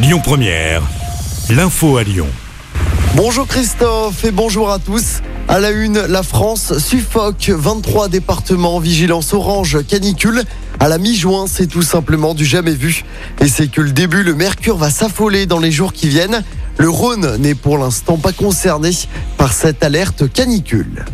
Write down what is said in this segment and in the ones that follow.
Lyon Première, l'info à Lyon. Bonjour Christophe et bonjour à tous. À la une, la France suffoque 23 départements en vigilance orange canicule. À la mi-juin, c'est tout simplement du jamais vu. Et c'est que le début, le mercure va s'affoler dans les jours qui viennent. Le Rhône n'est pour l'instant pas concerné par cette alerte canicule.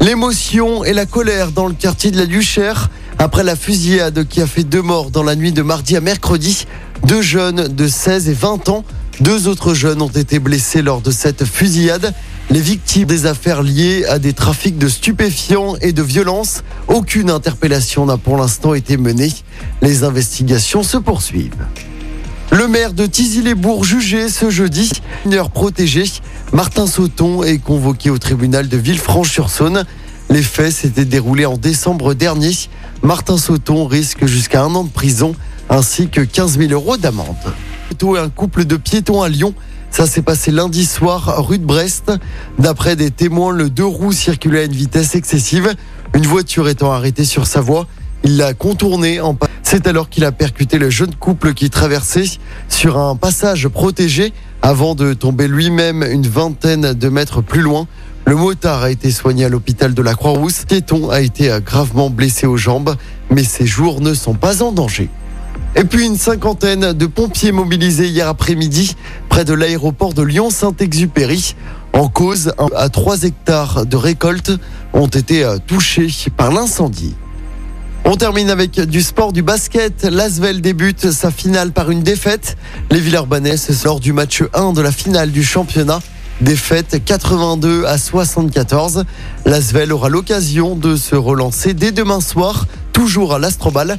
L'émotion et la colère dans le quartier de la Duchère après la fusillade qui a fait deux morts dans la nuit de mardi à mercredi. Deux jeunes de 16 et 20 ans. Deux autres jeunes ont été blessés lors de cette fusillade. Les victimes des affaires liées à des trafics de stupéfiants et de violences. Aucune interpellation n'a pour l'instant été menée. Les investigations se poursuivent. Le maire de Tizy-les-Bourgs jugé ce jeudi, mineur protégé, Martin Sauton est convoqué au tribunal de Villefranche-sur-Saône. Les faits s'étaient déroulés en décembre dernier. Martin Sauton risque jusqu'à un an de prison ainsi que 15 000 euros d'amende. Un couple de piétons à Lyon. Ça s'est passé lundi soir rue de Brest. D'après des témoins, le deux roues circulait à une vitesse excessive. Une voiture étant arrêtée sur sa voie, il l'a contournée en C'est alors qu'il a percuté le jeune couple qui traversait sur un passage protégé avant de tomber lui-même une vingtaine de mètres plus loin. Le motard a été soigné à l'hôpital de la Croix-Rousse. Piéton a été gravement blessé aux jambes, mais ses jours ne sont pas en danger. Et puis une cinquantaine de pompiers mobilisés hier après-midi près de l'aéroport de Lyon-Saint-Exupéry. En cause, à 3 hectares de récolte ont été euh, touchés par l'incendie. On termine avec du sport, du basket. L'Asvel débute sa finale par une défaite. Les Villeurbanais lors du match 1 de la finale du championnat. Défaite 82 à 74. L'Asvel aura l'occasion de se relancer dès demain soir, toujours à l'Astrobal.